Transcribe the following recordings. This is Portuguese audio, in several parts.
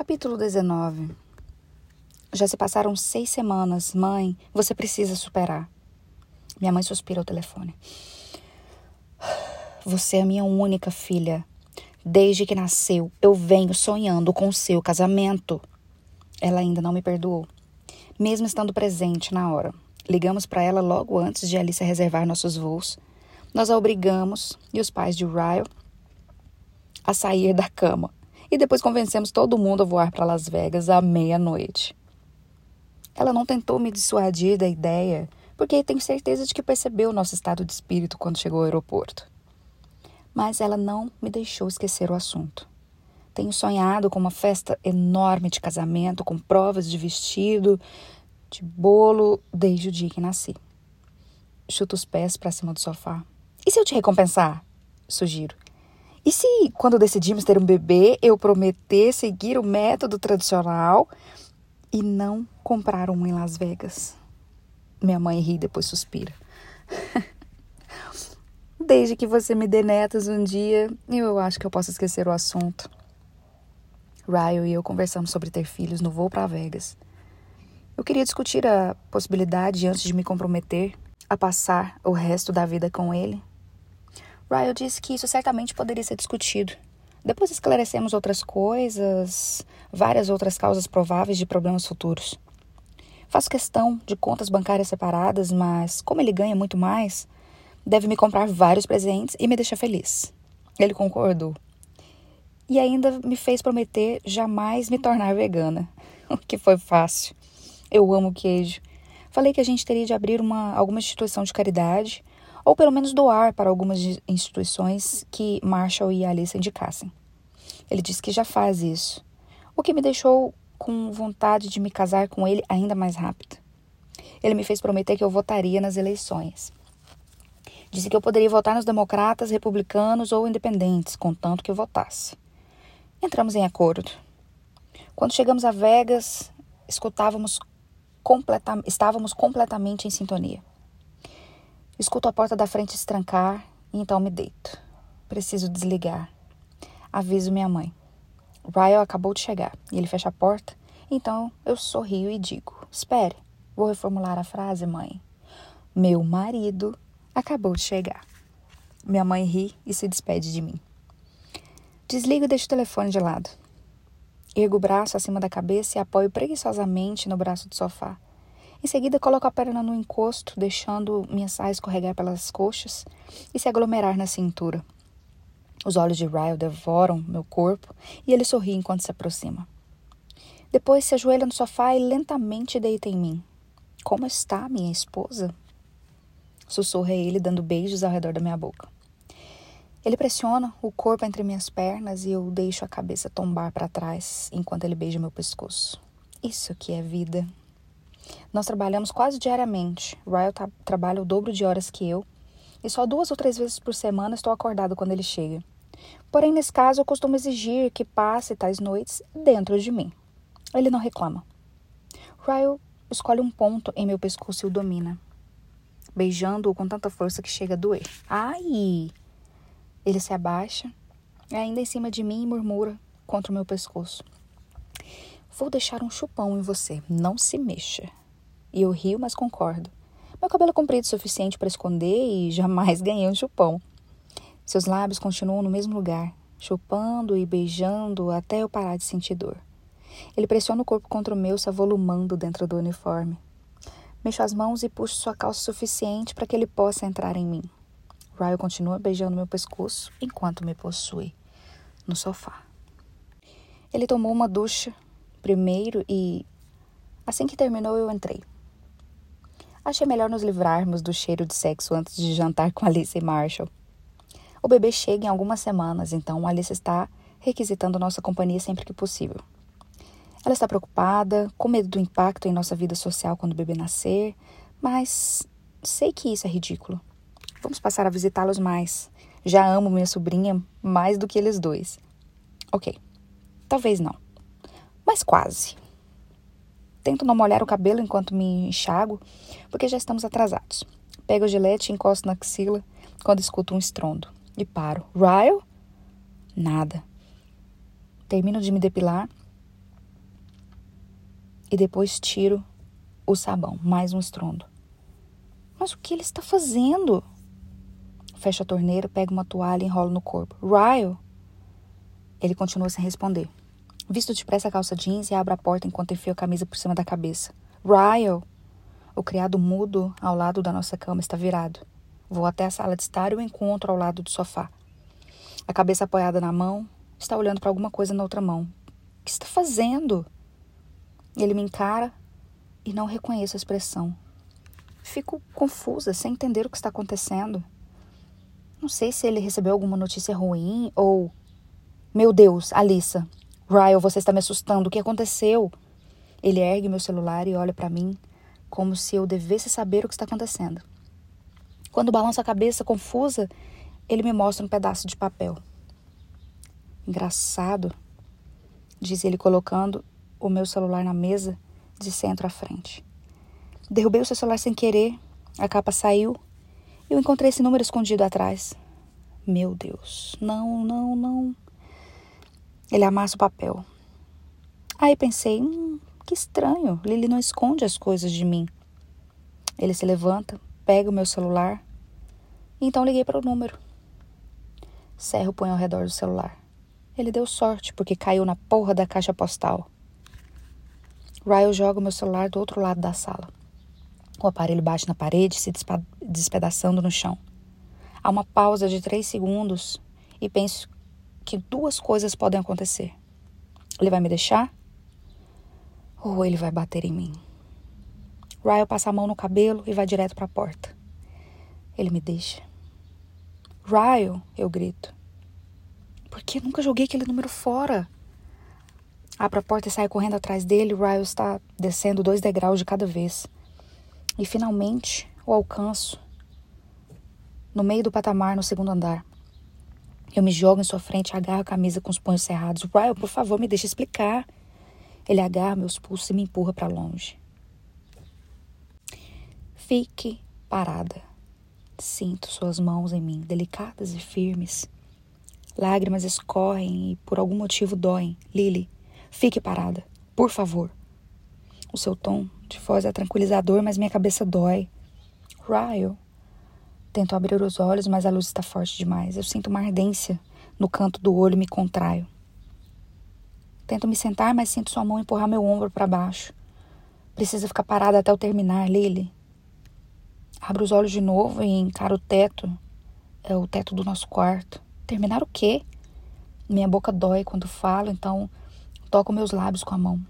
Capítulo 19 Já se passaram seis semanas. Mãe, você precisa superar. Minha mãe suspira ao telefone. Você é minha única filha. Desde que nasceu, eu venho sonhando com o seu casamento. Ela ainda não me perdoou, mesmo estando presente na hora. Ligamos para ela logo antes de Alice reservar nossos voos. Nós a obrigamos e os pais de Ryle a sair da cama e depois convencemos todo mundo a voar para Las Vegas à meia-noite. Ela não tentou me dissuadir da ideia, porque tenho certeza de que percebeu o nosso estado de espírito quando chegou ao aeroporto. Mas ela não me deixou esquecer o assunto. Tenho sonhado com uma festa enorme de casamento, com provas de vestido, de bolo, desde o dia que nasci. Chuto os pés para cima do sofá. E se eu te recompensar? Sugiro. E se, quando decidimos ter um bebê, eu prometer seguir o método tradicional e não comprar um em Las Vegas? Minha mãe ri depois suspira. Desde que você me dê netas um dia, eu acho que eu posso esquecer o assunto. Ryan e eu conversamos sobre ter filhos no voo para Vegas. Eu queria discutir a possibilidade antes de me comprometer a passar o resto da vida com ele Ryle disse que isso certamente poderia ser discutido. Depois esclarecemos outras coisas, várias outras causas prováveis de problemas futuros. Faço questão de contas bancárias separadas, mas como ele ganha muito mais, deve me comprar vários presentes e me deixar feliz. Ele concordou. E ainda me fez prometer jamais me tornar vegana, o que foi fácil. Eu amo queijo. Falei que a gente teria de abrir uma, alguma instituição de caridade ou pelo menos doar para algumas instituições que Marshall e Alice indicassem. Ele disse que já faz isso, o que me deixou com vontade de me casar com ele ainda mais rápido. Ele me fez prometer que eu votaria nas eleições. Disse que eu poderia votar nos democratas, republicanos ou independentes, contanto que eu votasse. Entramos em acordo. Quando chegamos a Vegas, escutávamos completa estávamos completamente em sintonia. Escuto a porta da frente se trancar e então me deito. Preciso desligar. Aviso minha mãe. Ryan acabou de chegar e ele fecha a porta, então eu sorrio e digo: Espere, vou reformular a frase, mãe. Meu marido acabou de chegar. Minha mãe ri e se despede de mim. Desligo e deixo o telefone de lado. Ergo o braço acima da cabeça e apoio preguiçosamente no braço do sofá. Em seguida, coloco a perna no encosto, deixando minha saia escorregar pelas coxas e se aglomerar na cintura. Os olhos de Ryle devoram meu corpo e ele sorri enquanto se aproxima. Depois se ajoelha no sofá e lentamente deita em mim. Como está minha esposa? Sussurra ele, dando beijos ao redor da minha boca. Ele pressiona o corpo entre minhas pernas e eu deixo a cabeça tombar para trás enquanto ele beija meu pescoço. Isso que é vida. Nós trabalhamos quase diariamente. Ryle tra trabalha o dobro de horas que eu e só duas ou três vezes por semana estou acordado quando ele chega. Porém, nesse caso, eu costumo exigir que passe tais noites dentro de mim. Ele não reclama. Ryle escolhe um ponto em meu pescoço e o domina, beijando-o com tanta força que chega a doer. Ai! Ele se abaixa, ainda em cima de mim, e murmura contra o meu pescoço. Vou deixar um chupão em você, não se mexa. E eu rio, mas concordo. Meu cabelo é comprido o suficiente para esconder e jamais ganhei um chupão. Seus lábios continuam no mesmo lugar, chupando e beijando até eu parar de sentir dor. Ele pressiona o corpo contra o meu, se avolumando dentro do uniforme. Mexo as mãos e puxo sua calça suficiente para que ele possa entrar em mim. Ryan continua beijando meu pescoço enquanto me possui no sofá. Ele tomou uma ducha primeiro e assim que terminou eu entrei. Achei melhor nos livrarmos do cheiro de sexo antes de jantar com Alice e Marshall. O bebê chega em algumas semanas, então Alice está requisitando nossa companhia sempre que possível. Ela está preocupada, com medo do impacto em nossa vida social quando o bebê nascer, mas sei que isso é ridículo. Vamos passar a visitá-los mais. Já amo minha sobrinha mais do que eles dois. Ok, talvez não, mas quase. Tento não molhar o cabelo enquanto me enxago, porque já estamos atrasados. Pego o gilete e encosto na axila quando escuto um estrondo. E paro. Ryle? Nada. Termino de me depilar e depois tiro o sabão. Mais um estrondo. Mas o que ele está fazendo? Fecho a torneira, pego uma toalha e enrolo no corpo. Ryle! Ele continua sem responder. Visto depressa a calça jeans e abro a porta enquanto enfio a camisa por cima da cabeça. Ryle! O criado mudo ao lado da nossa cama está virado. Vou até a sala de estar e o encontro ao lado do sofá. A cabeça apoiada na mão, está olhando para alguma coisa na outra mão. O que está fazendo? Ele me encara e não reconheço a expressão. Fico confusa, sem entender o que está acontecendo. Não sei se ele recebeu alguma notícia ruim ou. Meu Deus, Alissa. Ryle, você está me assustando. O que aconteceu? Ele ergue meu celular e olha para mim como se eu devesse saber o que está acontecendo. Quando balanço a cabeça confusa, ele me mostra um pedaço de papel. Engraçado, diz ele colocando o meu celular na mesa de centro à frente. Derrubei o seu celular sem querer, a capa saiu e eu encontrei esse número escondido atrás. Meu Deus, não, não, não. Ele amassa o papel. Aí pensei, hum, que estranho, Lily não esconde as coisas de mim. Ele se levanta, pega o meu celular. Então liguei para o número. Serro põe ao redor do celular. Ele deu sorte porque caiu na porra da caixa postal. Ryle joga o meu celular do outro lado da sala. O aparelho bate na parede, se despedaçando no chão. Há uma pausa de três segundos e penso que duas coisas podem acontecer. Ele vai me deixar ou ele vai bater em mim. Ryle passa a mão no cabelo e vai direto para a porta. Ele me deixa. Ryle, eu grito. Por que nunca joguei aquele número fora? Abro a porta e saio correndo atrás dele. Ryle está descendo dois degraus de cada vez. E finalmente o alcanço no meio do patamar no segundo andar. Eu me jogo em sua frente, agarro a camisa com os punhos cerrados. Ryle, por favor, me deixe explicar. Ele agarra meus pulsos e me empurra para longe. Fique parada. Sinto suas mãos em mim, delicadas e firmes. Lágrimas escorrem e por algum motivo doem. Lily, fique parada, por favor. O seu tom de voz é tranquilizador, mas minha cabeça dói. Ryle. Tento abrir os olhos, mas a luz está forte demais. Eu sinto uma ardência no canto do olho e me contraio. Tento me sentar, mas sinto sua mão empurrar meu ombro para baixo. Precisa ficar parada até eu terminar, Lily. Abro os olhos de novo e encaro o teto. É o teto do nosso quarto. Terminar o quê? Minha boca dói quando falo, então toco meus lábios com a mão.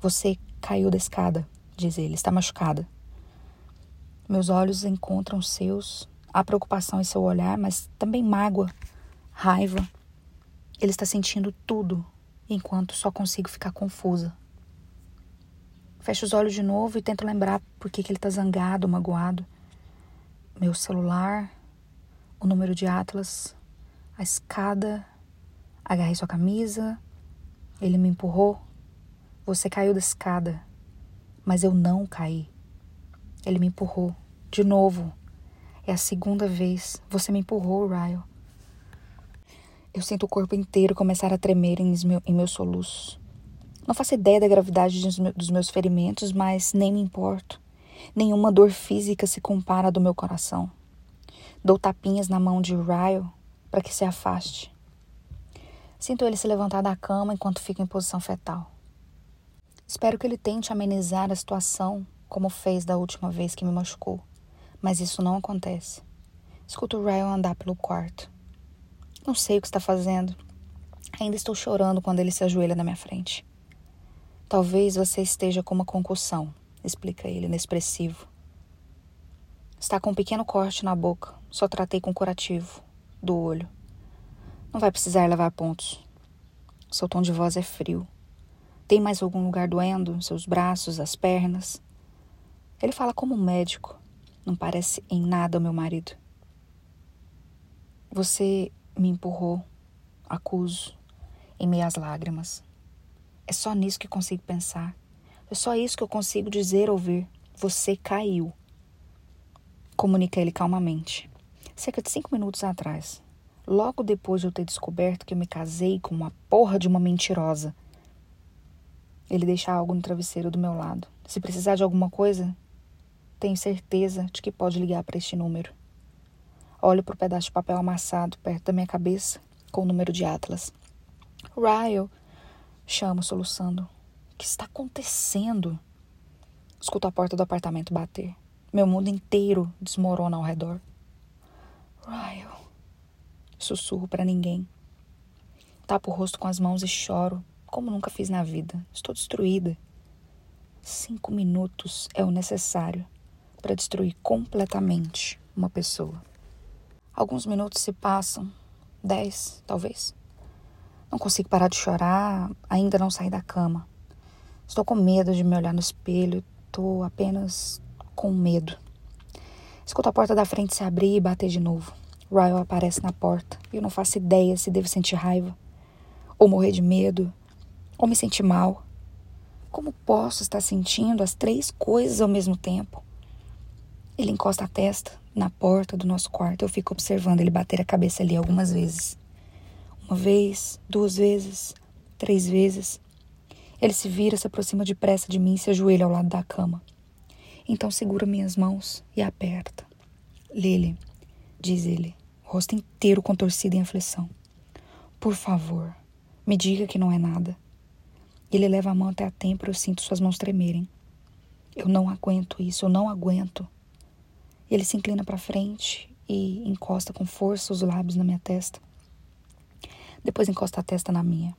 Você caiu da escada, diz ele. Está machucada. Meus olhos encontram seus. Há preocupação em seu olhar, mas também mágoa, raiva. Ele está sentindo tudo enquanto só consigo ficar confusa. Fecho os olhos de novo e tento lembrar por que, que ele está zangado, magoado. Meu celular, o número de Atlas, a escada, agarrei sua camisa, ele me empurrou. Você caiu da escada, mas eu não caí. Ele me empurrou. De novo. É a segunda vez. Você me empurrou, Ryle. Eu sinto o corpo inteiro começar a tremer em, meu, em meus soluços. Não faço ideia da gravidade dos meus ferimentos, mas nem me importo. Nenhuma dor física se compara à do meu coração. Dou tapinhas na mão de Ryle para que se afaste. Sinto ele se levantar da cama enquanto fico em posição fetal. Espero que ele tente amenizar a situação como fez da última vez que me machucou, mas isso não acontece. Escuto Ryle andar pelo quarto. Não sei o que está fazendo. Ainda estou chorando quando ele se ajoelha na minha frente. Talvez você esteja com uma concussão, explica ele, inexpressivo. Está com um pequeno corte na boca. Só tratei com curativo do olho. Não vai precisar levar pontos. Seu tom de voz é frio. Tem mais algum lugar doendo? Seus braços, as pernas? Ele fala como um médico. Não parece em nada o meu marido. Você me empurrou, acuso, em meias lágrimas. É só nisso que consigo pensar. É só isso que eu consigo dizer ouvir. Você caiu. Comunica ele calmamente. Cerca de cinco minutos atrás, logo depois de eu ter descoberto que eu me casei com uma porra de uma mentirosa. Ele deixa algo no travesseiro do meu lado. Se precisar de alguma coisa, tenho certeza de que pode ligar para este número. Olho para o pedaço de papel amassado perto da minha cabeça com o número de Atlas. Ryle, chamo soluçando. O que está acontecendo? Escuto a porta do apartamento bater. Meu mundo inteiro desmorona ao redor. Ryle. Sussurro para ninguém. Tapo o rosto com as mãos e choro, como nunca fiz na vida. Estou destruída. Cinco minutos é o necessário para destruir completamente uma pessoa. Alguns minutos se passam, dez, talvez. Não consigo parar de chorar, ainda não saí da cama. Estou com medo de me olhar no espelho, estou apenas com medo. Escuto a porta da frente se abrir e bater de novo. Ryle aparece na porta e eu não faço ideia se devo sentir raiva, ou morrer de medo, ou me sentir mal. Como posso estar sentindo as três coisas ao mesmo tempo? Ele encosta a testa na porta do nosso quarto. Eu fico observando ele bater a cabeça ali algumas vezes. Uma vez, duas vezes, três vezes. Ele se vira, se aproxima depressa de mim e se ajoelha ao lado da cama. Então segura minhas mãos e aperta. Lily, diz ele, rosto inteiro contorcido em aflição. Por favor, me diga que não é nada. Ele leva a mão até a têmpora e eu sinto suas mãos tremerem. Eu não aguento isso, eu não aguento. Ele se inclina para frente e encosta com força os lábios na minha testa. Depois encosta a testa na minha.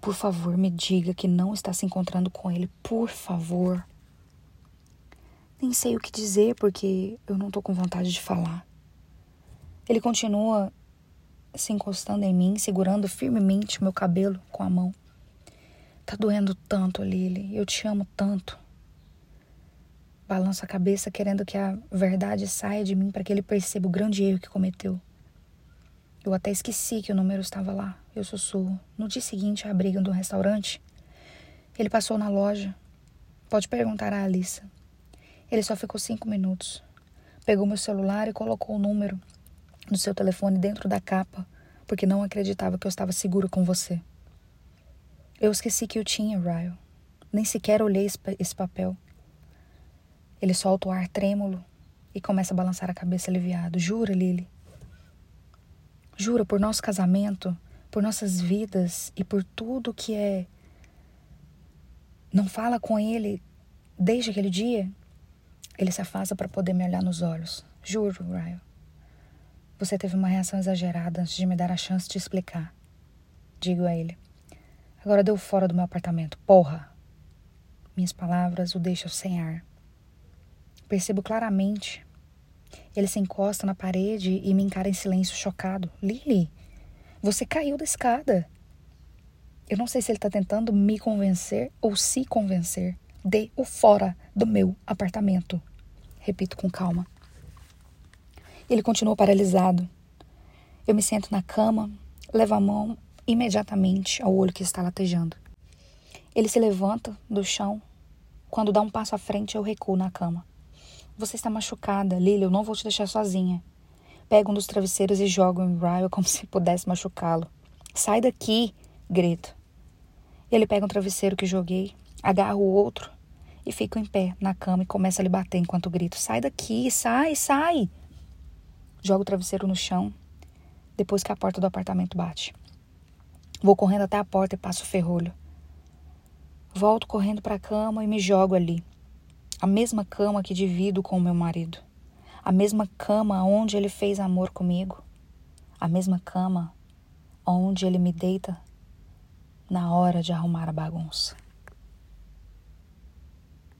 Por favor, me diga que não está se encontrando com ele. Por favor. Nem sei o que dizer porque eu não tô com vontade de falar. Ele continua se encostando em mim, segurando firmemente meu cabelo com a mão. Tá doendo tanto, Lily. Eu te amo tanto. Balanço a cabeça querendo que a verdade saia de mim para que ele perceba o grande erro que cometeu. Eu até esqueci que o número estava lá. Eu sussurro. No dia seguinte, à briga do restaurante, ele passou na loja. Pode perguntar a Alissa. Ele só ficou cinco minutos. Pegou meu celular e colocou o número do seu telefone dentro da capa, porque não acreditava que eu estava seguro com você. Eu esqueci que eu tinha, Ryle. Nem sequer olhei esse papel. Ele solta o ar trêmulo e começa a balançar a cabeça aliviado. Jura, Lily? Jura por nosso casamento, por nossas vidas e por tudo que é. Não fala com ele desde aquele dia? Ele se afasta para poder me olhar nos olhos. Juro, Ryle. Você teve uma reação exagerada antes de me dar a chance de explicar. Digo a ele. Agora deu fora do meu apartamento. Porra! Minhas palavras o deixam sem ar. Percebo claramente. Ele se encosta na parede e me encara em silêncio chocado. Lily, você caiu da escada. Eu não sei se ele está tentando me convencer ou se convencer. Dê o fora do meu apartamento. Repito com calma. Ele continua paralisado. Eu me sento na cama, levo a mão imediatamente ao olho que está latejando. Ele se levanta do chão. Quando dá um passo à frente, eu recuo na cama. Você está machucada, Lily, eu não vou te deixar sozinha. Pego um dos travesseiros e jogo em Ryle como se pudesse machucá-lo. Sai daqui, grito. Ele pega um travesseiro que joguei, agarra o outro e fico em pé na cama e começa a lhe bater enquanto grito: Sai daqui, sai, sai! Jogo o travesseiro no chão depois que a porta do apartamento bate. Vou correndo até a porta e passo o ferrolho. Volto correndo para a cama e me jogo ali, a mesma cama que divido com o meu marido. A mesma cama onde ele fez amor comigo. A mesma cama onde ele me deita na hora de arrumar a bagunça.